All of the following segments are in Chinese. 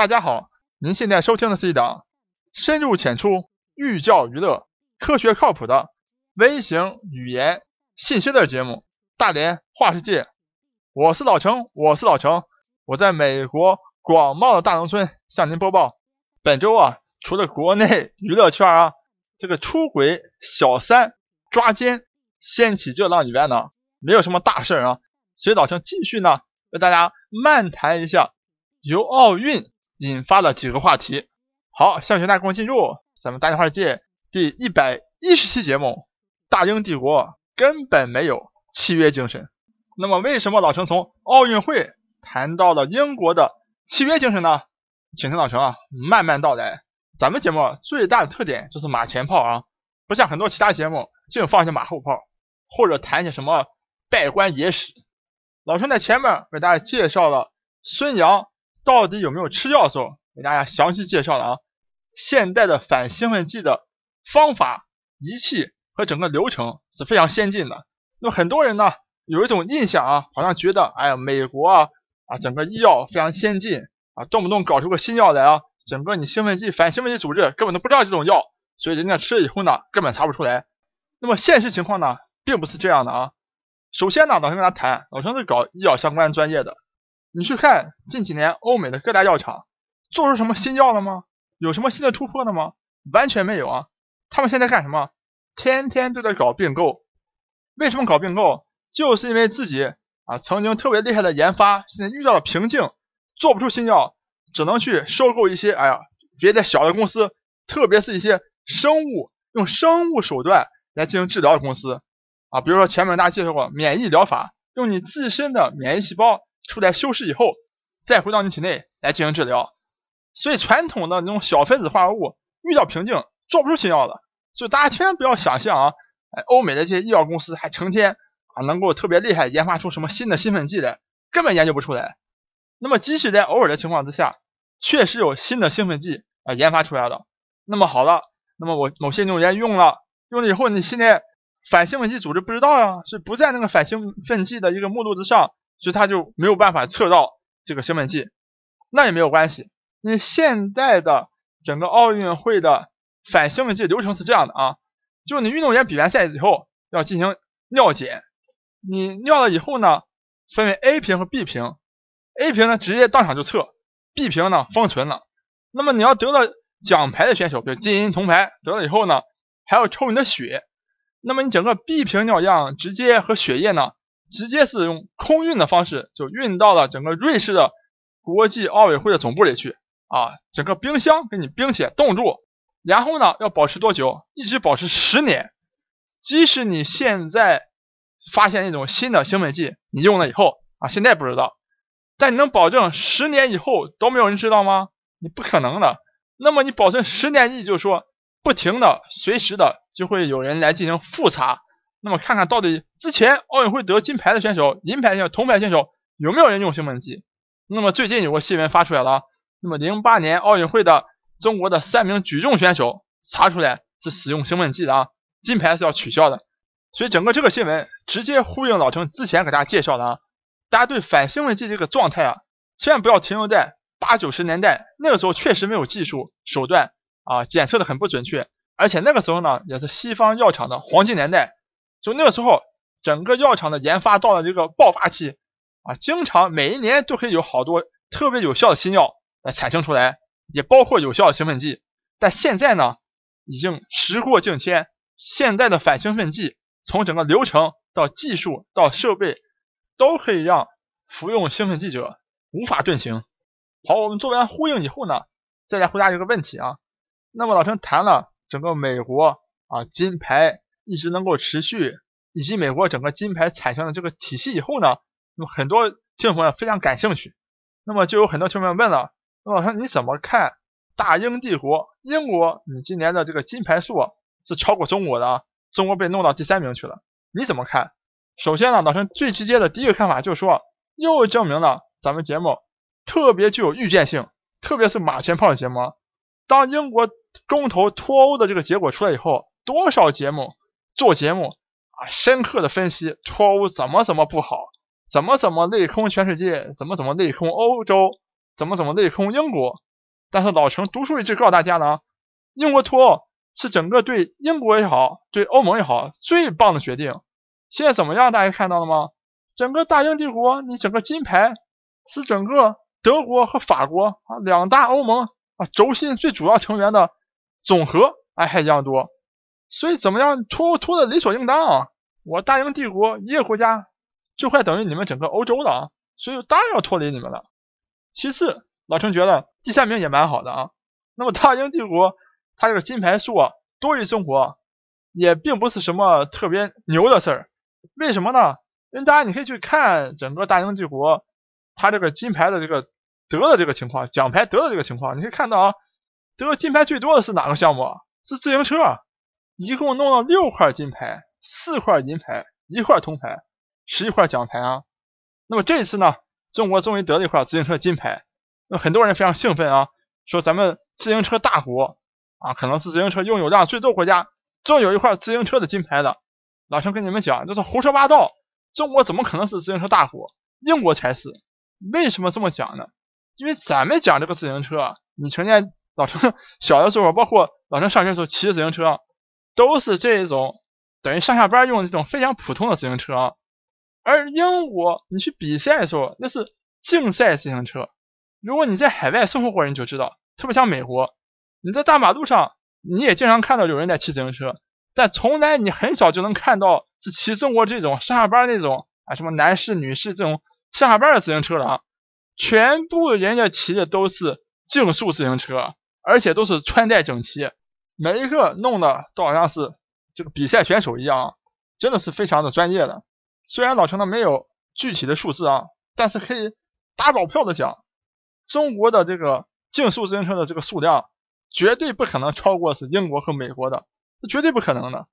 大家好，您现在收听的是一档深入浅出、寓教于乐、科学靠谱的微型语言信息类节目《大连话世界》。我是老程，我是老程，我在美国广袤的大农村向您播报。本周啊，除了国内娱乐圈啊这个出轨小三抓奸掀起热浪以外呢，没有什么大事啊。所以老程继续呢，为大家漫谈一下由奥运。引发了几个话题。好，向学大家跟我进入咱们大话界第一百一十期节目。大英帝国根本没有契约精神。那么，为什么老程从奥运会谈到了英国的契约精神呢？请听老程啊慢慢道来。咱们节目最大的特点就是马前炮啊，不像很多其他节目净放些马后炮，或者谈些什么拜官野史。老陈在前面为大家介绍了孙杨。到底有没有吃药的时候，给大家详细介绍了啊。现代的反兴奋剂的方法、仪器和整个流程是非常先进的。那么很多人呢有一种印象啊，好像觉得哎呀，美国啊啊整个医药非常先进啊，动不动搞出个新药来啊，整个你兴奋剂反兴奋剂组织根本都不知道这种药，所以人家吃了以后呢根本查不出来。那么现实情况呢并不是这样的啊。首先呢，老陈跟大家谈，老陈是搞医药相关专业的。你去看近几年欧美的各大药厂做出什么新药了吗？有什么新的突破了吗？完全没有啊！他们现在干什么？天天都在搞并购。为什么搞并购？就是因为自己啊曾经特别厉害的研发，现在遇到了瓶颈，做不出新药，只能去收购一些哎呀别的小的公司，特别是一些生物用生物手段来进行治疗的公司啊，比如说前面大家介绍过免疫疗法，用你自身的免疫细胞。出来修饰以后，再回到你体内来进行治疗。所以传统的那种小分子化合物遇到瓶颈，做不出新药了。所以大家千万不要想象啊，哎，欧美的这些医药公司还成天啊能够特别厉害，研发出什么新的兴奋剂来，根本研究不出来。那么即使在偶尔的情况之下，确实有新的兴奋剂啊研发出来的。那么好了，那么我某些运动员用了，用了以后，你现在反兴奋剂组织不知道呀，是不在那个反兴奋剂的一个目录之上。所以他就没有办法测到这个兴奋剂，那也没有关系，因为现在的整个奥运会的反兴奋剂流程是这样的啊，就你运动员比完赛以后要进行尿检，你尿了以后呢，分为 A 瓶和 B 瓶，A 瓶呢直接当场就测，B 瓶呢封存了。那么你要得了奖牌的选手，比如金银铜牌得了以后呢，还要抽你的血，那么你整个 B 瓶尿样直接和血液呢。直接是用空运的方式就运到了整个瑞士的国际奥委会的总部里去啊，整个冰箱给你冰起冻住，然后呢要保持多久？一直保持十年。即使你现在发现一种新的兴奋剂，你用了以后啊，现在不知道，但你能保证十年以后都没有人知道吗？你不可能的。那么你保存十年，意就是说不停的、随时的就会有人来进行复查。那么看看到底之前奥运会得金牌的选手、银牌选手、铜牌选手有没有人用兴奋剂？那么最近有个新闻发出来了，那么零八年奥运会的中国的三名举重选手查出来是使用兴奋剂的啊，金牌是要取消的。所以整个这个新闻直接呼应老陈之前给大家介绍的啊，大家对反兴奋剂这个状态啊，千万不要停留在八九十年代那个时候，确实没有技术手段啊，检测的很不准确，而且那个时候呢，也是西方药厂的黄金年代。就那个时候，整个药厂的研发到了这个爆发期啊，经常每一年都可以有好多特别有效的新药来产生出来，也包括有效的兴奋剂。但现在呢，已经时过境迁，现在的反兴奋剂从整个流程到技术到设备，都可以让服用兴奋剂者无法遁形。好，我们做完呼应以后呢，再来回答一个问题啊。那么老陈谈了整个美国啊金牌。一直能够持续，以及美国整个金牌产生的这个体系以后呢，那么很多听众朋友非常感兴趣，那么就有很多听众朋友问了，那老师你怎么看大英帝国英国？你今年的这个金牌数是超过中国的啊，中国被弄到第三名去了，你怎么看？首先呢，老师最直接的第一个看法就是说，又证明了咱们节目特别具有预见性，特别是马前炮的节目，当英国公投脱欧的这个结果出来以后，多少节目？做节目啊，深刻的分析脱欧怎么怎么不好，怎么怎么内空全世界，怎么怎么内空欧洲，怎么怎么内空英国但是老陈独树一帜告诉大家呢，英国脱欧是整个对英国也好，对欧盟也好最棒的决定。现在怎么样？大家看到了吗？整个大英帝国，你整个金牌是整个德国和法国啊两大欧盟啊轴心最主要成员的总和，哎还一样多。所以怎么样脱欧脱的理所应当啊！我大英帝国一个国家就快等于你们整个欧洲了啊！所以当然要脱离你们了。其次，老陈觉得第三名也蛮好的啊。那么大英帝国它这个金牌数啊多于中国，也并不是什么特别牛的事儿。为什么呢？因为大家你可以去看整个大英帝国它这个金牌的这个得的这个情况，奖牌得的这个情况，你可以看到啊，得金牌最多的是哪个项目？是自行车，一共弄了六块金牌，四块银牌，一块铜牌，十一块奖牌啊。那么这一次呢？中国终于得了一块自行车金牌，那很多人非常兴奋啊，说咱们自行车大国啊，可能是自行车拥有量最多国家，终于有一块自行车的金牌了。老陈跟你们讲，这是胡说八道，中国怎么可能是自行车大国？英国才是。为什么这么讲呢？因为咱们讲这个自行车，你成天老陈 小的时候，包括老陈上学的时候骑自行车，都是这种等于上下班用这种非常普通的自行车。而英国，你去比赛的时候，那是竞赛自行车。如果你在海外生活过，你就知道，特别像美国，你在大马路上，你也经常看到有人在骑自行车，但从来你很少就能看到是骑中国这种上下班那种啊，什么男士、女士这种上下班的自行车了啊。全部人家骑的都是竞速自行车，而且都是穿戴整齐，每一个弄的都好像是这个比赛选手一样，啊真的是非常的专业的。虽然老陈呢没有具体的数字啊，但是可以打保票的讲，中国的这个竞速自行车的这个数量绝对不可能超过是英国和美国的，这绝对不可能的。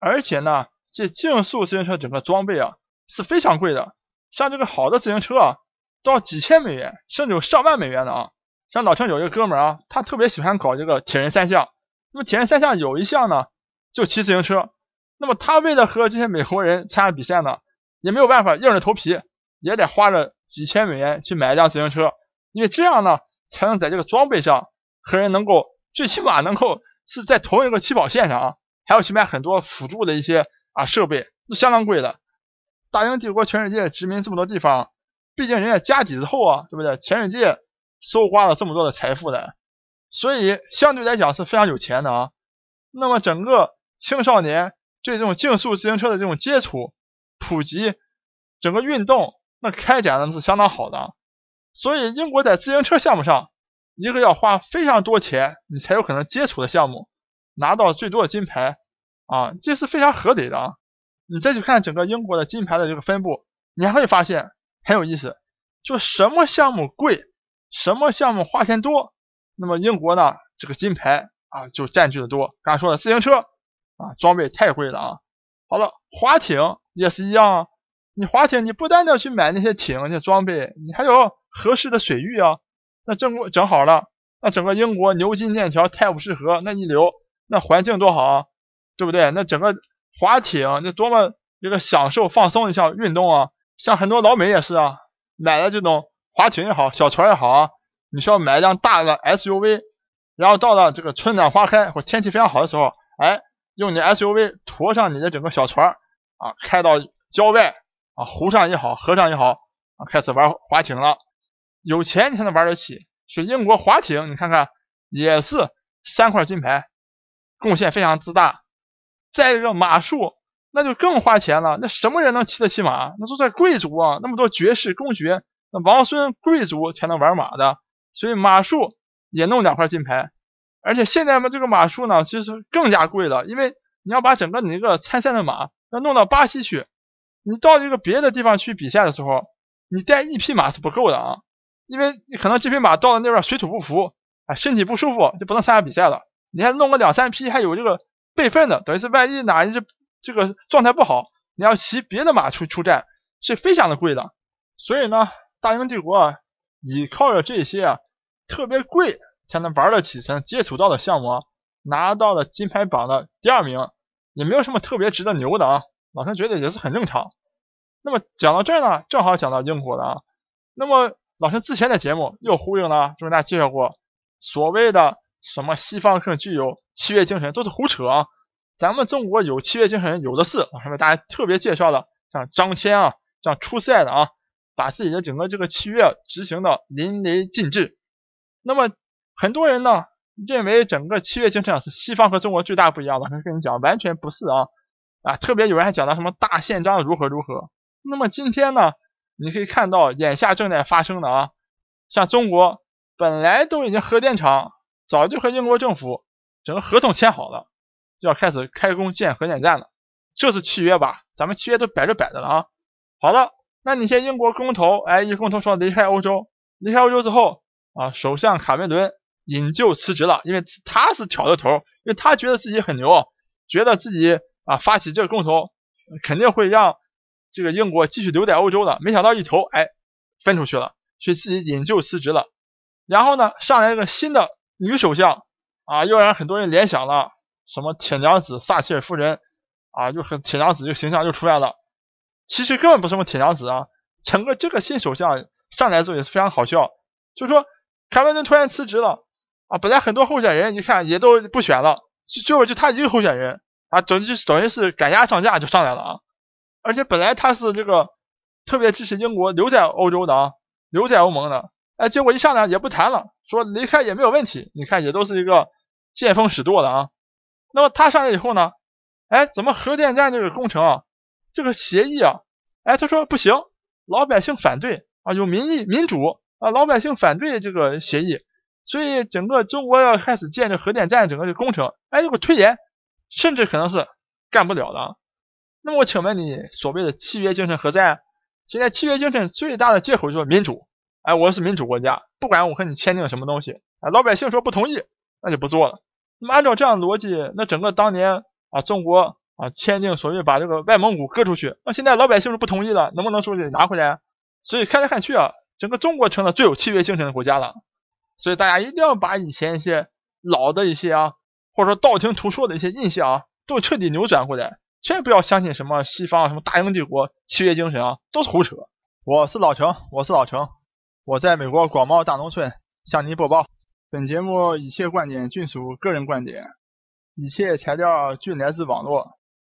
而且呢，这竞速自行车整个装备啊是非常贵的，像这个好的自行车啊，都要几千美元，甚至有上万美元的啊。像老陈有一个哥们儿啊，他特别喜欢搞这个铁人三项，那么铁人三项有一项呢就骑自行车，那么他为了和这些美国人参加比赛呢。也没有办法，硬着头皮也得花着几千美元去买一辆自行车，因为这样呢，才能在这个装备上和人能够最起码能够是在同一个起跑线上啊，还要去买很多辅助的一些啊设备，都相当贵的。大英帝国全世界殖民这么多地方，毕竟人家家底子厚啊，对不对？全世界搜刮了这么多的财富的，所以相对来讲是非常有钱的啊。那么整个青少年对这种竞速自行车的这种接触。普及整个运动，那开展的是相当好的，所以英国在自行车项目上，一个要花非常多钱，你才有可能接触的项目，拿到最多的金牌啊，这是非常合理的啊。你再去看整个英国的金牌的这个分布，你还会发现很有意思，就什么项目贵，什么项目花钱多，那么英国呢这个金牌啊就占据的多。刚才说的自行车啊，装备太贵了啊。好了，划艇。也是一样，你划艇，你不单要去买那些艇、那些装备，你还有合适的水域啊。那正整好了，那整个英国牛津剑桥泰晤士河那一流，那环境多好啊，对不对？那整个划艇，那多么一个享受放松一项运动啊！像很多老美也是啊，买了这种划艇也好，小船也好啊，你需要买一辆大的 SUV，然后到了这个春暖花开或天气非常好的时候，哎，用你 SUV 驮上你的整个小船。啊，开到郊外啊，湖上也好，河上也好啊，开始玩划艇了。有钱才能玩得起。去英国划艇，你看看也是三块金牌，贡献非常之大。再一个马术，那就更花钱了。那什么人能骑得起马？那都在贵族啊，那么多爵士、公爵，那王孙贵族才能玩马的。所以马术也弄两块金牌。而且现在嘛，这个马术呢，其实更加贵了，因为你要把整个你这个参赛的马。要弄到巴西去，你到一个别的地方去比赛的时候，你带一匹马是不够的啊，因为你可能这匹马到了那边水土不服，啊，身体不舒服就不能参加比赛了。你还弄个两三匹，还有这个备份的，等于是万一哪一只这个状态不好，你要骑别的马出出战，是非常的贵的。所以呢，大英帝国啊，依靠着这些啊特别贵才能玩得起、才能接触到的项目，啊，拿到了金牌榜的第二名。也没有什么特别值得牛的啊，老陈觉得也是很正常。那么讲到这儿呢，正好讲到英国的啊。那么老陈之前的节目又呼应了，就跟大家介绍过，所谓的什么西方更具有契约精神，都是胡扯啊！咱们中国有契约精神有的是，我还为大家特别介绍了像张骞啊，像出塞的啊，把自己的整个这个契约执行的淋漓尽致。那么很多人呢认为整个契约精神是西方和中国最大不一样的，我跟你讲，完全不是啊啊！特别有人还讲到什么大宪章如何如何。那么今天呢，你可以看到眼下正在发生的啊，像中国本来都已经核电厂早就和英国政府整个合同签好了。就要开始开工建核电站了，这是契约吧？咱们契约都摆着摆着了啊。好了，那你现英国公投，哎，一公投说离开欧洲，离开欧洲之后啊，首相卡梅伦引咎辞职了，因为他是挑的头，因为他觉得自己很牛，觉得自己啊发起这个公投肯定会让这个英国继续留在欧洲的，没想到一投，哎，分出去了，所以自己引咎辞职了。然后呢，上来一个新的女首相啊，又让很多人联想了。什么铁娘子撒切尔夫人啊，就很铁娘子这个形象就出来了。其实根本不是什么铁娘子啊，整个这个新首相上来之后也是非常好笑，就说卡梅伦突然辞职了啊，本来很多候选人一看也都不选了，就就就他一个候选人啊，等于就等于是赶鸭上架就上来了啊。而且本来他是这个特别支持英国留在欧洲的啊，留在欧盟的，哎，结果一上来也不谈了，说离开也没有问题，你看也都是一个见风使舵的啊。那么他上来以后呢？哎，怎么核电站这个工程啊，这个协议啊，哎，他说不行，老百姓反对啊，有民意民主啊，老百姓反对这个协议，所以整个中国要开始建这核电站，整个这工程，哎，这个推延，甚至可能是干不了的。那么我请问你，所谓的契约精神何在？现在契约精神最大的借口就是民主，哎，我是民主国家，不管我和你签订什么东西，哎，老百姓说不同意，那就不做了。那么按照这样的逻辑，那整个当年啊，中国啊签订所谓把这个外蒙古割出去，那现在老百姓是不同意了，能不能说得拿回来？所以看来看去啊，整个中国成了最有契约精神的国家了。所以大家一定要把以前一些老的一些啊，或者说道听途说的一些印象啊，都彻底扭转过来，千万不要相信什么西方什么大英帝国契约精神啊，都是胡扯。我是老程，我是老程，我在美国广袤大农村向您播报。本节目一切观点均属个人观点，一切材料均来自网络。